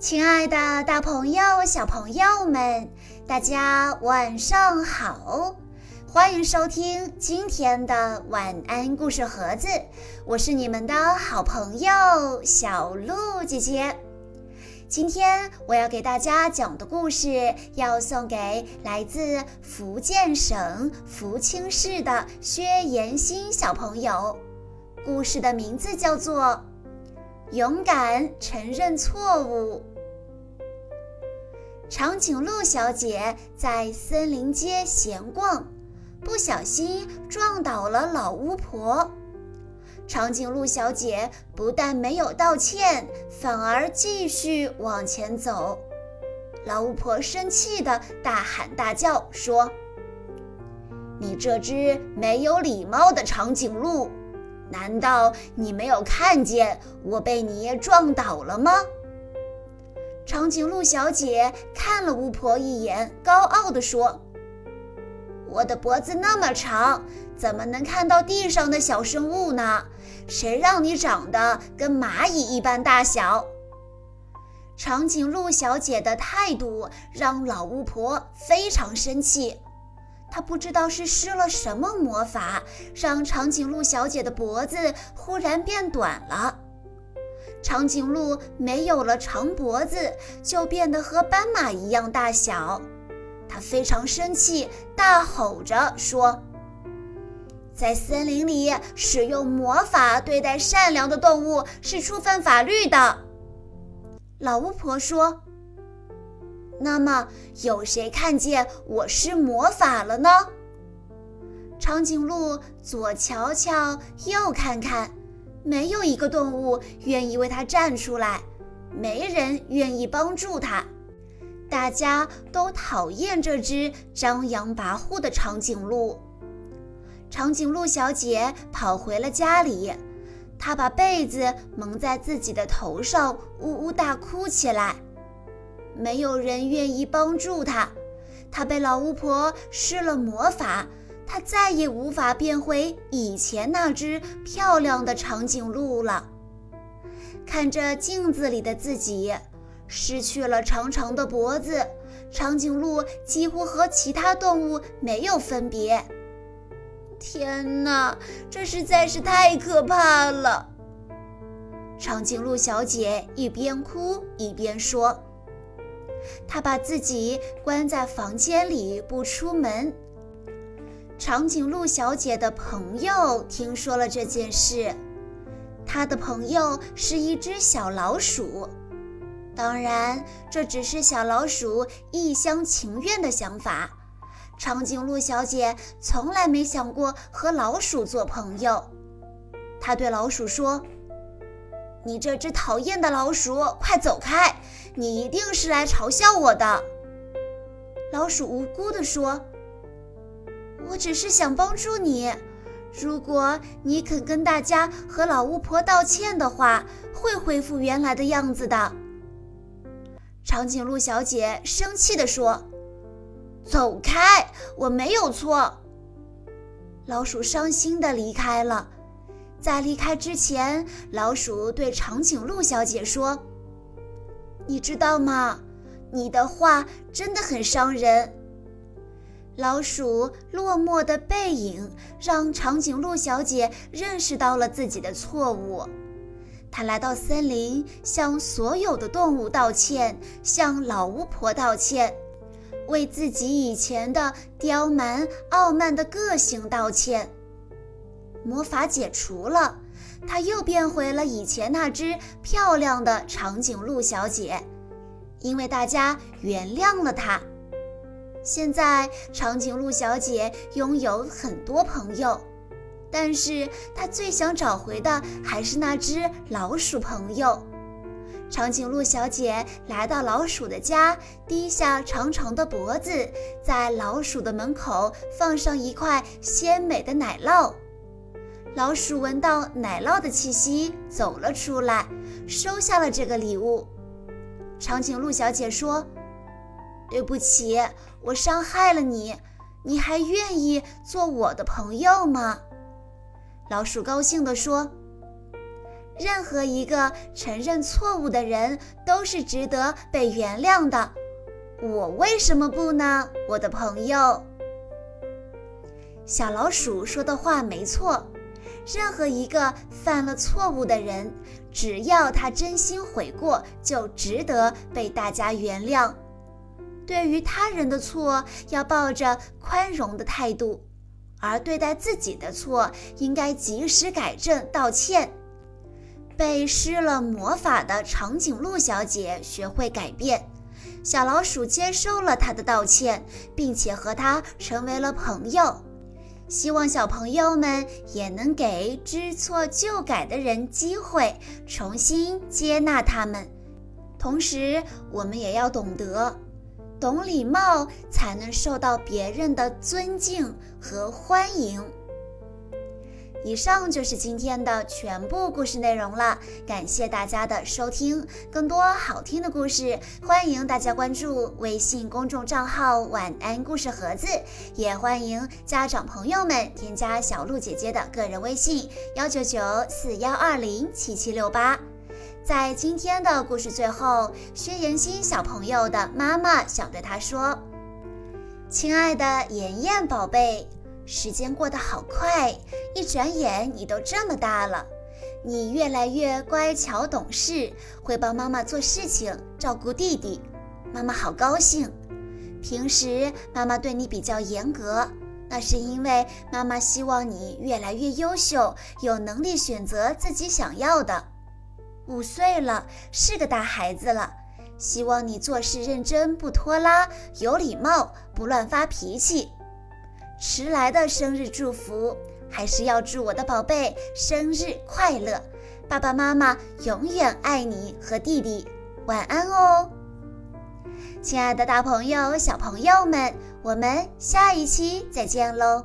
亲爱的，大朋友、小朋友们，大家晚上好！欢迎收听今天的晚安故事盒子，我是你们的好朋友小鹿姐姐。今天我要给大家讲的故事，要送给来自福建省福清市的薛延新小朋友。故事的名字叫做。勇敢承认错误。长颈鹿小姐在森林街闲逛，不小心撞倒了老巫婆。长颈鹿小姐不但没有道歉，反而继续往前走。老巫婆生气的大喊大叫说：“你这只没有礼貌的长颈鹿！”难道你没有看见我被你撞倒了吗？长颈鹿小姐看了巫婆一眼，高傲地说：“我的脖子那么长，怎么能看到地上的小生物呢？谁让你长得跟蚂蚁一般大小？”长颈鹿小姐的态度让老巫婆非常生气。他不知道是施了什么魔法，让长颈鹿小姐的脖子忽然变短了。长颈鹿没有了长脖子，就变得和斑马一样大小。他非常生气，大吼着说：“在森林里使用魔法对待善良的动物是触犯法律的。”老巫婆说。那么，有谁看见我施魔法了呢？长颈鹿左瞧瞧，右看看，没有一个动物愿意为它站出来，没人愿意帮助它。大家都讨厌这只张扬跋扈的长颈鹿。长颈鹿小姐跑回了家里，她把被子蒙在自己的头上，呜呜大哭起来。没有人愿意帮助他，他被老巫婆施了魔法，他再也无法变回以前那只漂亮的长颈鹿了。看着镜子里的自己，失去了长长的脖子，长颈鹿几乎和其他动物没有分别。天哪，这实在是太可怕了！长颈鹿小姐一边哭一边说。他把自己关在房间里不出门。长颈鹿小姐的朋友听说了这件事，她的朋友是一只小老鼠。当然，这只是小老鼠一厢情愿的想法。长颈鹿小姐从来没想过和老鼠做朋友。她对老鼠说。你这只讨厌的老鼠，快走开！你一定是来嘲笑我的。老鼠无辜地说：“我只是想帮助你，如果你肯跟大家和老巫婆道歉的话，会恢复原来的样子的。”长颈鹿小姐生气地说：“走开！我没有错。”老鼠伤心地离开了。在离开之前，老鼠对长颈鹿小姐说：“你知道吗？你的话真的很伤人。”老鼠落寞的背影让长颈鹿小姐认识到了自己的错误。她来到森林，向所有的动物道歉，向老巫婆道歉，为自己以前的刁蛮傲慢的个性道歉。魔法解除了，她又变回了以前那只漂亮的长颈鹿小姐，因为大家原谅了她。现在，长颈鹿小姐拥有很多朋友，但是她最想找回的还是那只老鼠朋友。长颈鹿小姐来到老鼠的家，低下长长的脖子，在老鼠的门口放上一块鲜美的奶酪。老鼠闻到奶酪的气息，走了出来，收下了这个礼物。长颈鹿小姐说：“对不起，我伤害了你，你还愿意做我的朋友吗？”老鼠高兴地说：“任何一个承认错误的人都是值得被原谅的。我为什么不呢，我的朋友？小老鼠说的话没错，任何一个犯了错误的人，只要他真心悔过，就值得被大家原谅。对于他人的错，要抱着宽容的态度，而对待自己的错，应该及时改正、道歉。被施了魔法的长颈鹿小姐学会改变，小老鼠接受了她的道歉，并且和她成为了朋友。希望小朋友们也能给知错就改的人机会，重新接纳他们。同时，我们也要懂得，懂礼貌才能受到别人的尊敬和欢迎。以上就是今天的全部故事内容了，感谢大家的收听。更多好听的故事，欢迎大家关注微信公众账号“晚安故事盒子”，也欢迎家长朋友们添加小鹿姐姐的个人微信：幺九九四幺二零七七六八。在今天的故事最后，薛妍心小朋友的妈妈想对他说：“亲爱的妍妍宝贝。”时间过得好快，一转眼你都这么大了。你越来越乖巧懂事，会帮妈妈做事情，照顾弟弟，妈妈好高兴。平时妈妈对你比较严格，那是因为妈妈希望你越来越优秀，有能力选择自己想要的。五岁了，是个大孩子了，希望你做事认真，不拖拉，有礼貌，不乱发脾气。迟来的生日祝福，还是要祝我的宝贝生日快乐！爸爸妈妈永远爱你和弟弟，晚安哦，亲爱的大朋友、小朋友们，我们下一期再见喽！